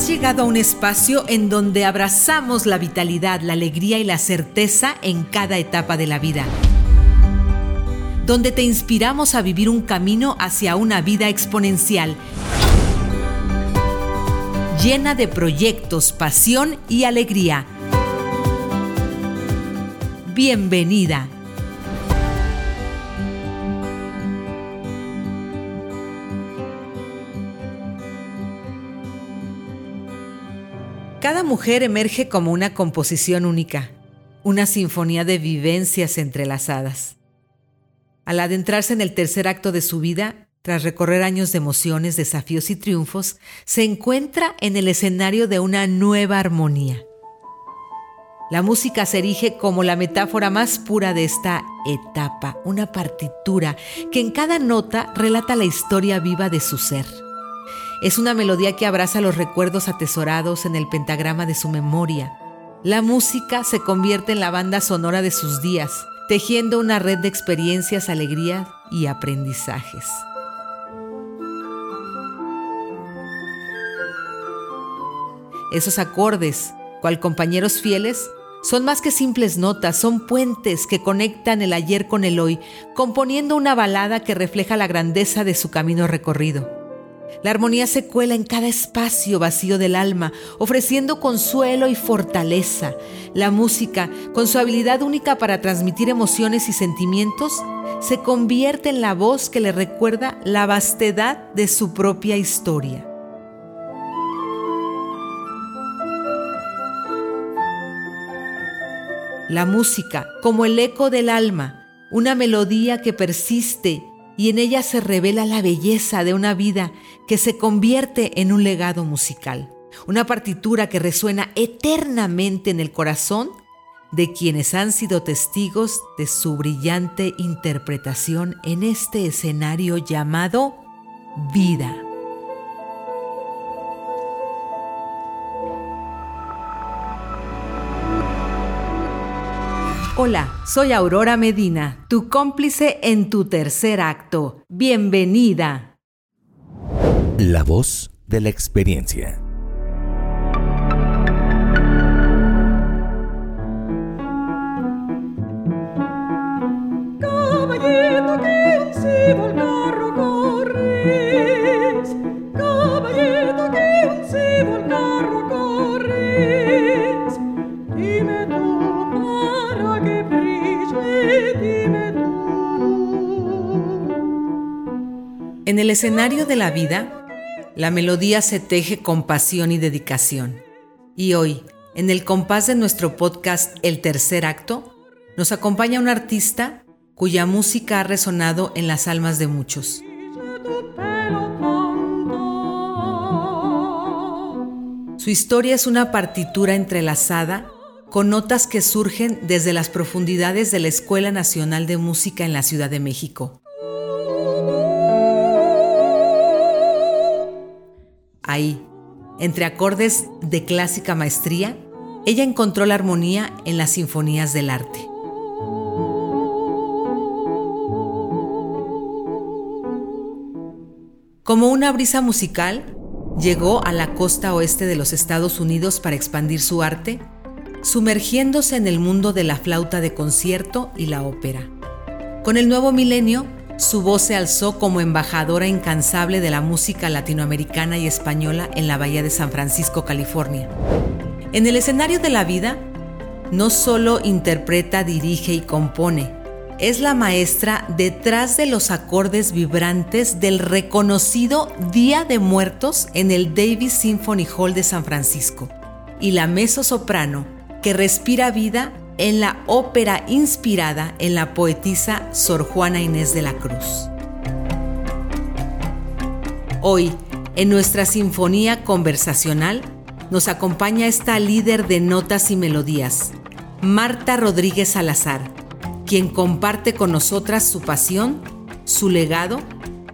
Has llegado a un espacio en donde abrazamos la vitalidad, la alegría y la certeza en cada etapa de la vida. Donde te inspiramos a vivir un camino hacia una vida exponencial, llena de proyectos, pasión y alegría. Bienvenida. Cada mujer emerge como una composición única, una sinfonía de vivencias entrelazadas. Al adentrarse en el tercer acto de su vida, tras recorrer años de emociones, desafíos y triunfos, se encuentra en el escenario de una nueva armonía. La música se erige como la metáfora más pura de esta etapa, una partitura que en cada nota relata la historia viva de su ser. Es una melodía que abraza los recuerdos atesorados en el pentagrama de su memoria. La música se convierte en la banda sonora de sus días, tejiendo una red de experiencias, alegrías y aprendizajes. Esos acordes, cual compañeros fieles, son más que simples notas, son puentes que conectan el ayer con el hoy, componiendo una balada que refleja la grandeza de su camino recorrido. La armonía se cuela en cada espacio vacío del alma, ofreciendo consuelo y fortaleza. La música, con su habilidad única para transmitir emociones y sentimientos, se convierte en la voz que le recuerda la vastedad de su propia historia. La música, como el eco del alma, una melodía que persiste y en ella se revela la belleza de una vida que se convierte en un legado musical, una partitura que resuena eternamente en el corazón de quienes han sido testigos de su brillante interpretación en este escenario llamado vida. Hola, soy Aurora Medina, tu cómplice en tu tercer acto. Bienvenida. La voz de la experiencia. En el escenario de la vida, la melodía se teje con pasión y dedicación. Y hoy, en el compás de nuestro podcast El Tercer Acto, nos acompaña un artista cuya música ha resonado en las almas de muchos. Su historia es una partitura entrelazada con notas que surgen desde las profundidades de la Escuela Nacional de Música en la Ciudad de México. Ahí, entre acordes de clásica maestría, ella encontró la armonía en las sinfonías del arte. Como una brisa musical, llegó a la costa oeste de los Estados Unidos para expandir su arte, sumergiéndose en el mundo de la flauta de concierto y la ópera. Con el nuevo milenio, su voz se alzó como embajadora incansable de la música latinoamericana y española en la Bahía de San Francisco, California. En el escenario de la vida, no solo interpreta, dirige y compone, es la maestra detrás de los acordes vibrantes del reconocido Día de Muertos en el Davis Symphony Hall de San Francisco y la mezzo soprano que respira vida en la ópera inspirada en la poetisa Sor Juana Inés de la Cruz. Hoy, en nuestra sinfonía conversacional, nos acompaña esta líder de notas y melodías, Marta Rodríguez Salazar, quien comparte con nosotras su pasión, su legado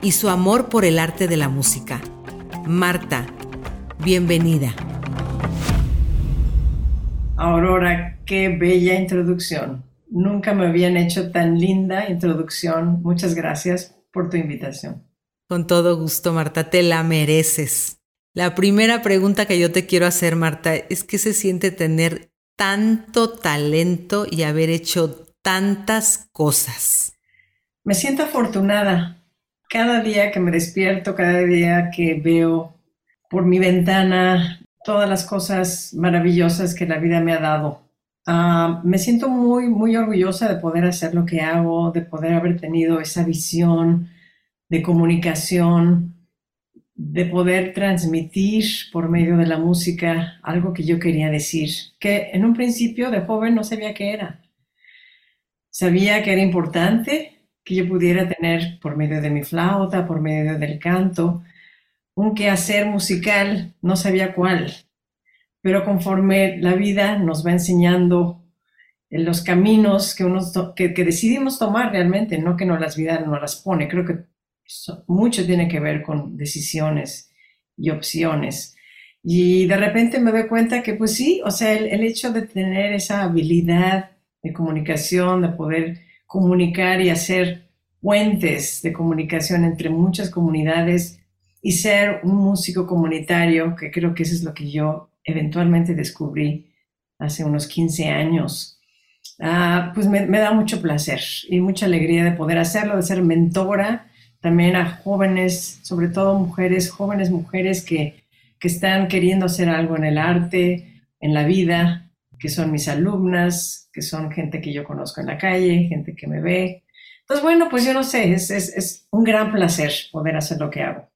y su amor por el arte de la música. Marta, bienvenida. Aurora, qué bella introducción. Nunca me habían hecho tan linda introducción. Muchas gracias por tu invitación. Con todo gusto, Marta, te la mereces. La primera pregunta que yo te quiero hacer, Marta, es qué se siente tener tanto talento y haber hecho tantas cosas. Me siento afortunada. Cada día que me despierto, cada día que veo por mi ventana todas las cosas maravillosas que la vida me ha dado. Ah, me siento muy, muy orgullosa de poder hacer lo que hago, de poder haber tenido esa visión de comunicación, de poder transmitir por medio de la música algo que yo quería decir, que en un principio de joven no sabía qué era. Sabía que era importante que yo pudiera tener por medio de mi flauta, por medio del canto, un quehacer musical, no sabía cuál, pero conforme la vida nos va enseñando en los caminos que, que, decidimos tomar realmente, no que no las vidas nos las pone, creo que mucho tiene que ver con decisiones y opciones. Y de repente me doy cuenta que pues sí, o sea, el hecho de tener esa habilidad de comunicación, de poder comunicar y hacer puentes de comunicación entre muchas comunidades, y ser un músico comunitario, que creo que eso es lo que yo eventualmente descubrí hace unos 15 años, ah, pues me, da mucho placer y mucha alegría de poder hacerlo, de ser mentora también a jóvenes, sobre todo mujeres, jóvenes mujeres que, que están queriendo hacer algo en el arte, en la vida, que son mis alumnas, que son gente que yo conozco en la calle, gente que me ve. Entonces, bueno, pues yo no sé, es, es, es un gran placer poder hacer lo que hago.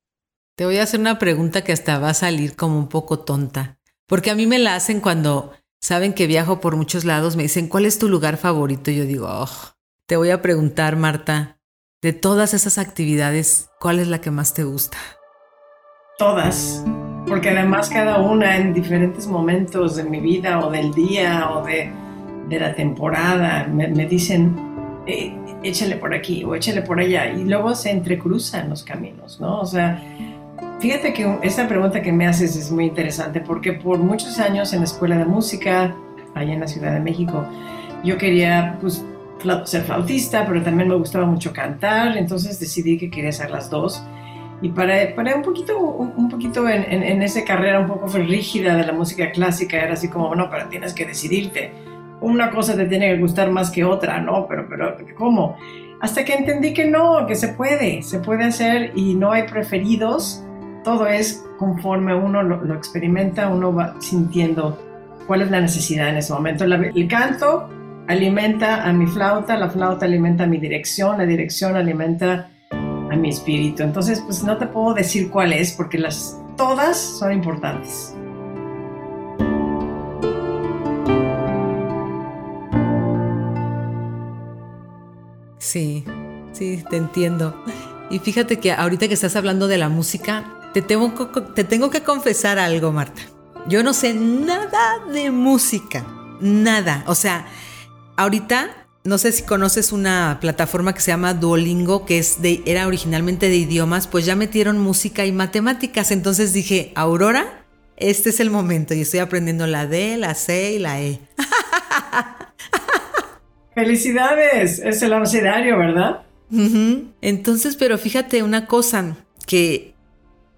Te voy a hacer una pregunta que hasta va a salir como un poco tonta, porque a mí me la hacen cuando saben que viajo por muchos lados, me dicen, ¿cuál es tu lugar favorito? Y yo digo, oh, te voy a preguntar, Marta, de todas esas actividades, ¿cuál es la que más te gusta? Todas, porque además cada una en diferentes momentos de mi vida o del día o de, la temporada me, dicen, eh, échale por aquí o échale por allá y luego se entrecruzan los caminos, ¿no? O sea, Fíjate que esta pregunta que me haces es muy interesante porque por muchos años en la escuela de música, allá en la Ciudad de México, yo quería pues, ser flautista, pero también me gustaba mucho cantar, entonces decidí que quería hacer las dos. Y para, para un poquito, un, poquito en, en, esa carrera un poco rígida de la música clásica, era así como, bueno, pero tienes que decidirte. Una cosa te tiene que gustar más que otra, ¿no? Pero, pero, ¿cómo? Hasta que entendí que no, que se puede, se puede hacer y no hay preferidos todo es conforme uno lo, experimenta, uno va sintiendo cuál es la necesidad en ese momento. el canto alimenta a mi flauta, la flauta alimenta a mi dirección, la dirección alimenta a mi espíritu. Entonces, pues no te puedo decir cuál es porque las todas son importantes. Sí, sí, te entiendo. Y fíjate que ahorita que estás hablando de la música, te tengo, te tengo que confesar algo, Marta. Yo no sé nada de música, nada. O sea, ahorita no sé si conoces una plataforma que se llama Duolingo, que es de, era originalmente de idiomas, pues ya metieron música y matemáticas. Entonces dije, Aurora, este es el momento y estoy aprendiendo la D, la C y la E. Felicidades, es el abecedario, ¿verdad? Entonces, pero fíjate una cosa, que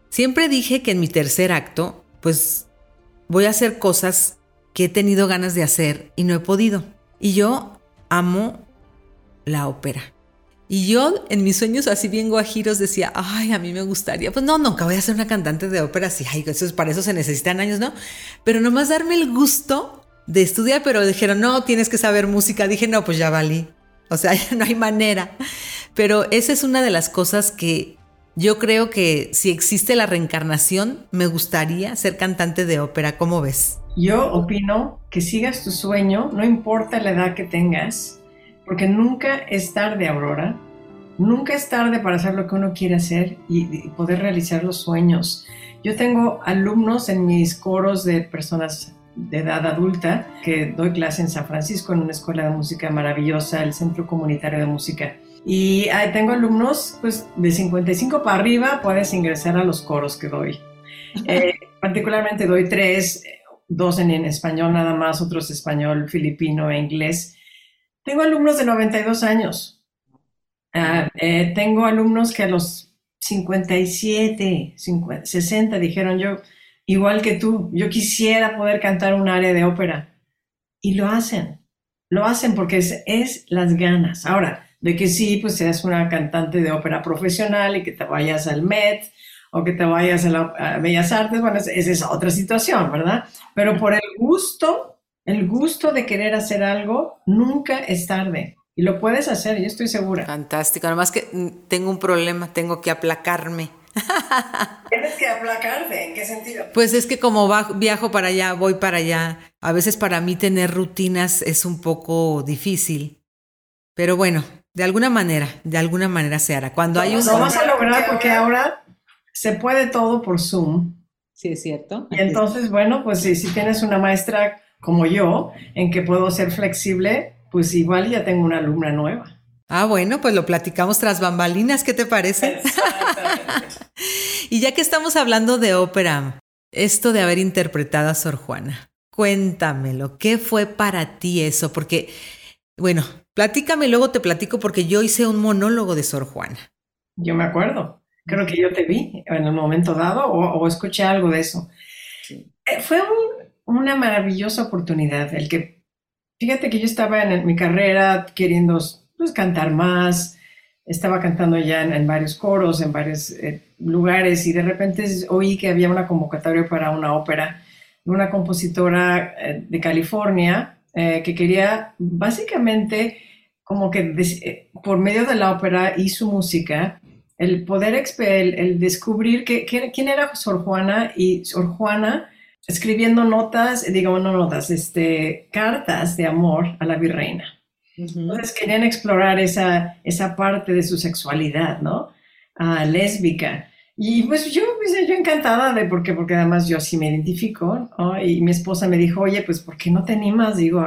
Siempre dije que en mi tercer acto, pues voy a hacer cosas que he tenido ganas de hacer y no he podido. Y yo amo la ópera. Y yo en mis sueños así bien guajiros decía, ay, a mí me gustaría, pues no, nunca voy a ser una cantante de ópera, sí, ay, eso, para eso se necesitan años, ¿no? Pero nomás darme el gusto de estudiar, pero dijeron, no, tienes que saber música. Dije, no, pues ya valí. O sea, no hay manera. Pero esa es una de las cosas que yo creo que si existe la reencarnación, me gustaría ser cantante de ópera. ¿Cómo ves? Yo opino que sigas tu sueño, no importa la edad que tengas, porque nunca es tarde, Aurora. Nunca es tarde para hacer lo que uno quiere hacer y, poder realizar los sueños. Yo tengo alumnos en mis coros de personas de edad adulta que doy clase en San Francisco en una escuela de música maravillosa, el Centro Comunitario de Música. Y tengo alumnos pues, de 55 para arriba, puedes ingresar a los coros que doy. Eh, particularmente doy tres, dos en, español nada más, otros español, filipino e inglés. Tengo alumnos de 92 años. Ah, eh, tengo alumnos que a los 57, 60 dijeron yo, igual que tú, yo quisiera poder cantar un área de ópera. Y lo hacen, lo hacen porque es, es las ganas. Ahora, de que sí, pues seas una cantante de ópera profesional y que te vayas al Met o que te vayas a, la, Bellas Artes, bueno, esa es otra situación, ¿verdad? Pero por el gusto, el gusto de querer hacer algo, nunca es tarde. Y lo puedes hacer, yo estoy segura. Fantástico, además que mm, tengo un problema, tengo que aplacarme. Tienes que aplacarte, ¿en qué sentido? Pues es que como viajo para allá, voy para allá, a veces para mí tener rutinas es un poco difícil. Pero bueno, de alguna manera, de alguna manera se hará. Cuando hay un... Lo vas a lograr porque ahora se puede todo por Zoom. Sí, es cierto. Y entonces, bueno, pues si, si tienes una maestra como yo, en que puedo ser flexible, pues igual ya tengo una alumna nueva. Ah, bueno, pues lo platicamos tras bambalinas, ¿qué te parece? y ya que estamos hablando de ópera, esto de haber interpretado a Sor Juana, cuéntamelo, ¿qué fue para ti eso? Porque, bueno, platícame, luego te platico porque yo hice un monólogo de Sor Juana. Yo me acuerdo, creo que yo te vi en un momento dado o, escuché algo de eso. Eh, fue una maravillosa oportunidad el que Fíjate que yo estaba en, mi carrera queriendo pues, cantar más, estaba cantando ya en, varios coros, en varios eh, lugares y de repente oí que había una convocatoria para una ópera de una compositora eh, de California eh, que quería básicamente como que por medio de la ópera y su música, el poder el, el descubrir que, quién era Sor Juana y Sor Juana escribiendo notas, digamos, no notas, este, cartas de amor a la virreina. Entonces querían explorar esa, esa parte de su sexualidad, ¿no? Ah, lésbica. Y pues yo, pues, yo encantada de porque, porque además yo sí me identifico, ¿no? Y mi esposa me dijo, oye, pues ¿por qué no te animas? Digo,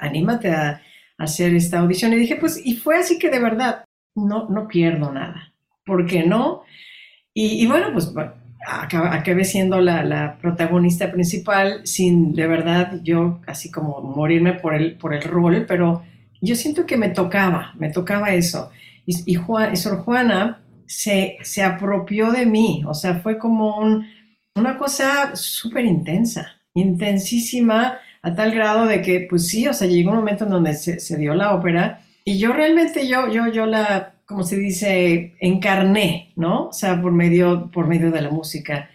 anímate a, hacer esta audición. Y dije, pues, y fue así que de verdad, no, no pierdo nada. ¿Por qué no? Y, y bueno, pues acabé siendo la, protagonista principal sin de verdad yo así como morirme por el, por el rol, pero yo siento que me tocaba, me tocaba eso. Y, y, Sor Juana se, se, apropió de mí, o sea, fue como una cosa súper intensa, intensísima, a tal grado de que, pues sí, o sea, llegó un momento en donde se, se dio la ópera y yo realmente, yo, yo, yo la como se dice, encarné, ¿no? O sea, por medio, por medio de la música.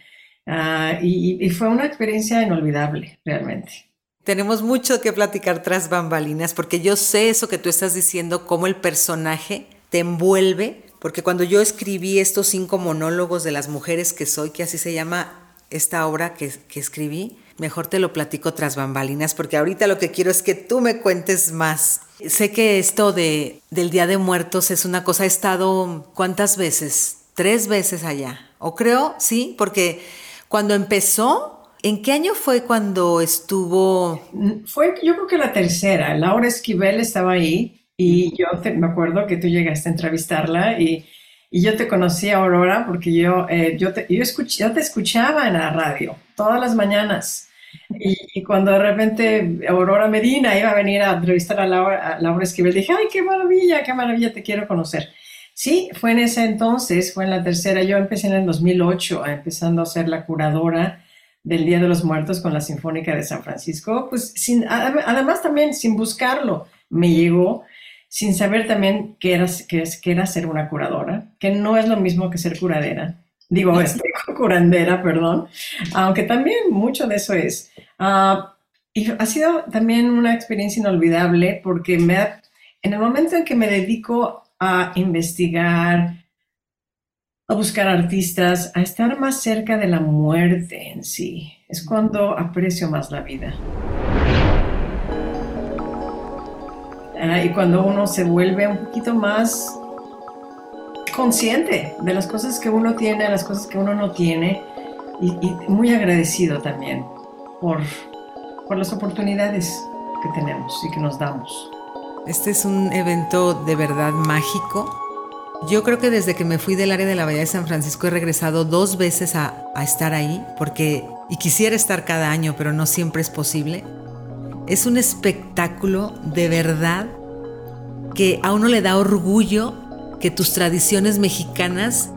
Ah, y, fue una experiencia inolvidable, realmente. Tenemos mucho que platicar tras bambalinas, porque yo sé eso que tú estás diciendo, cómo el personaje te envuelve, porque cuando yo escribí estos cinco monólogos de las mujeres que soy, que así se llama esta obra que, que escribí, mejor te lo platico tras bambalinas, porque ahorita lo que quiero es que tú me cuentes más. Sé que esto de, del Día de Muertos es una cosa, he estado cuántas veces, tres veces allá, o creo, sí, porque cuando empezó, ¿en qué año fue cuando estuvo? Fue yo creo que la tercera, Laura Esquivel estaba ahí y yo me acuerdo que tú llegaste a entrevistarla y, y yo te conocí a Aurora porque yo, eh, yo, te, yo, yo te escuchaba en la radio todas las mañanas. Y, cuando de repente Aurora Medina iba a venir a entrevistar a Laura, a Laura Esquivel, dije, ay, qué maravilla, qué maravilla, te quiero conocer. Sí, fue en ese entonces, fue en la tercera, yo empecé en el 2008, empezando a ser la curadora del Día de los Muertos con la Sinfónica de San Francisco, pues sin, además también sin buscarlo, me llegó sin saber también qué era, qué, qué era ser una curadora, que no es lo mismo que ser curadera digo, este, curandera, perdón, aunque también mucho de eso es. Ah, y ha sido también una experiencia inolvidable porque me en el momento en que me dedico a investigar, a buscar artistas, a estar más cerca de la muerte en sí, es cuando aprecio más la vida. Y cuando uno se vuelve un poquito más consciente de las cosas que uno tiene, las cosas que uno no tiene y, muy agradecido también por, por las oportunidades que tenemos y que nos damos. Este es un evento de verdad mágico. Yo creo que desde que me fui del área de la Bahía de San Francisco he regresado dos veces a, a estar ahí, porque, y quisiera estar cada año, pero no siempre es posible. Es un espectáculo de verdad que a uno le da orgullo que tus tradiciones mexicanas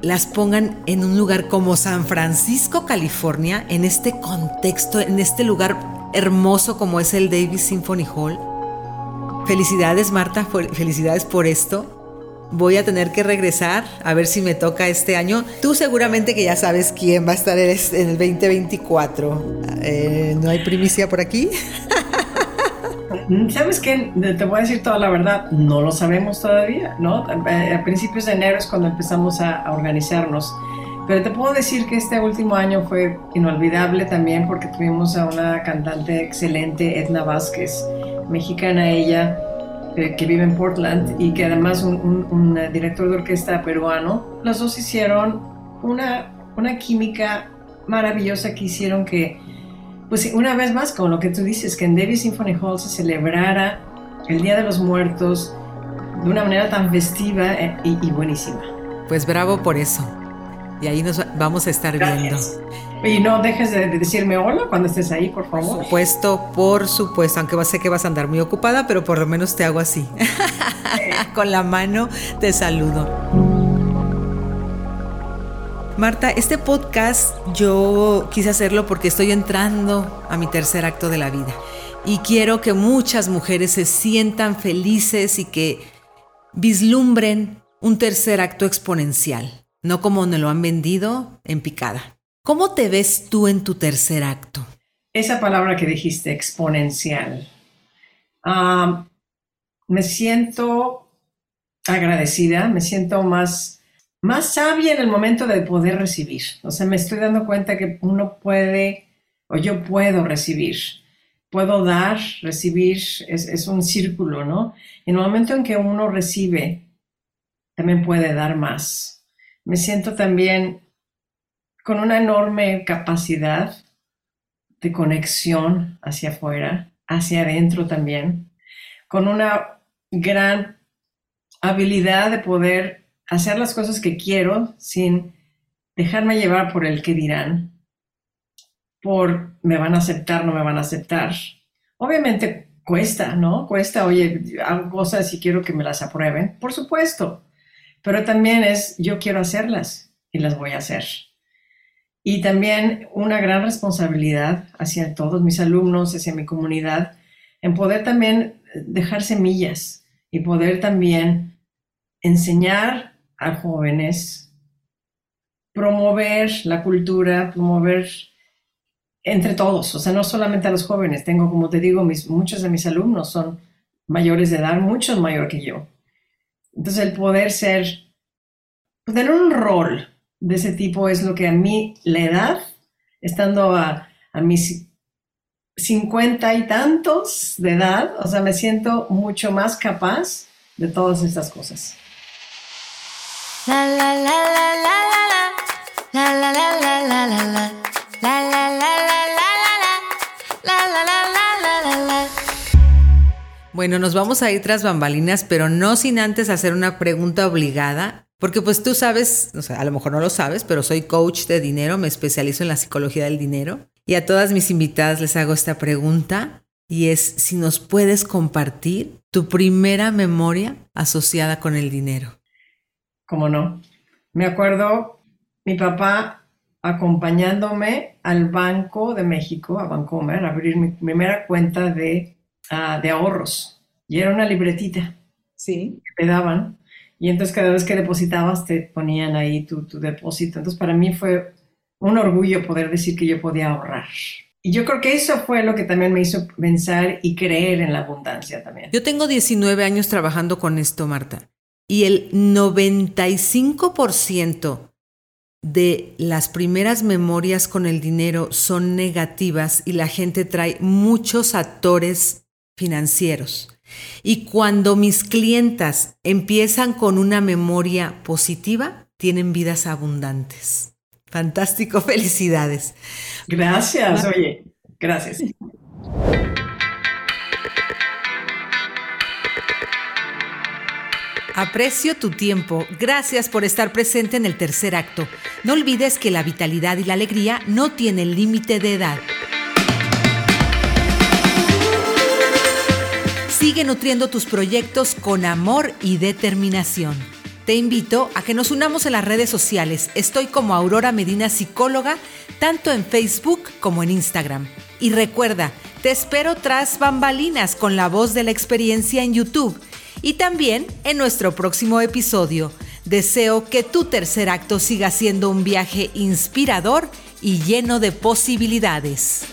las pongan en un lugar como San Francisco, California, en este contexto, en este lugar hermoso como es el Davis Symphony Hall. Felicidades Marta, felicidades por esto. Voy a tener que regresar a ver si me toca este año. Tú seguramente que ya sabes quién va a estar en el 2024. Eh, ¿No hay primicia por aquí? ¿Sabes qué? Te voy a decir toda la verdad, no lo sabemos todavía, ¿no? A principios de enero es cuando empezamos a, organizarnos. Pero te puedo decir que este último año fue inolvidable también porque tuvimos a una cantante excelente, Edna Vázquez, mexicana ella, eh, que vive en Portland y que además un, un, director de orquesta peruano. Los dos hicieron una, una química maravillosa que hicieron que pues una vez más, con lo que tú dices, que en Davis Symphony Hall se celebrara el Día de los Muertos de una manera tan festiva eh, y, buenísima. Pues bravo por eso. Y ahí nos vamos a estar viendo. Y no dejes de decirme hola cuando estés ahí, por favor. Por supuesto, por supuesto, aunque sé que vas a andar muy ocupada, pero por lo menos te hago así. Con la mano te saludo. Marta, este podcast yo quise hacerlo porque estoy entrando a mi tercer acto de la vida y quiero que muchas mujeres se sientan felices y que vislumbren un tercer acto exponencial, no como me lo han vendido en picada. ¿Cómo te ves tú en tu tercer acto? Esa palabra que dijiste, exponencial. Ah, me siento agradecida, me siento más más sabia en el momento de poder recibir. O sea, me estoy dando cuenta que uno puede, o yo puedo recibir, puedo dar, recibir, es, un círculo, ¿no? En el momento en que uno recibe, también puede dar más. Me siento también con una enorme capacidad de conexión hacia afuera, hacia adentro también, con una gran habilidad de poder hacer las cosas que quiero sin dejarme llevar por el que dirán, por me van a aceptar, no me van a aceptar. Obviamente cuesta, ¿no? Cuesta, oye, hago cosas y quiero que me las aprueben, por supuesto, pero también es yo quiero hacerlas y las voy a hacer. Y también una gran responsabilidad hacia todos mis alumnos, hacia mi comunidad, en poder también dejar semillas y poder también enseñar a jóvenes, promover la cultura, promover entre todos, o sea, no solamente a los jóvenes. Tengo, como te digo, muchos de mis alumnos son mayores de edad, muchos mayor que yo. Entonces, el poder ser, tener un rol de ese tipo es lo que a mí la edad, estando a, a mis cincuenta y tantos de edad, o sea, me siento mucho más capaz de todas estas cosas. La la la la la la la la la la la la la la la la la la la la Bueno, nos vamos a ir tras bambalinas, pero no sin antes hacer una pregunta obligada, porque pues tú sabes, o sea, a lo mejor no lo sabes, pero soy coach de dinero, me especializo en la psicología del dinero y a todas mis invitadas les hago esta pregunta y es si nos puedes compartir tu primera memoria asociada con el dinero. ¿Cómo no? Me acuerdo mi papá acompañándome al Banco de México, a Bancomer, a abrir mi primera cuenta de, ah, de ahorros. Y era una libretita. Sí. Que te daban. Y entonces cada vez que depositabas te ponían ahí tu, tu depósito. Entonces para mí fue un orgullo poder decir que yo podía ahorrar. Y yo creo que eso fue lo que también me hizo pensar y creer en la abundancia también. Yo tengo 19 años trabajando con esto, Marta y el 95% de las primeras memorias con el dinero son negativas y la gente trae muchos actores financieros. Y cuando mis clientas empiezan con una memoria positiva, tienen vidas abundantes. Fantástico, felicidades. Gracias, oye, gracias. Aprecio tu tiempo. Gracias por estar presente en el tercer acto. No olvides que la vitalidad y la alegría no tienen límite de edad. Sigue nutriendo tus proyectos con amor y determinación. Te invito a que nos unamos en las redes sociales. Estoy como Aurora Medina Psicóloga, tanto en Facebook como en Instagram. Y recuerda, te espero tras bambalinas con la voz de la experiencia en YouTube y también en nuestro próximo episodio. Deseo que tu tercer acto siga siendo un viaje inspirador y lleno de posibilidades.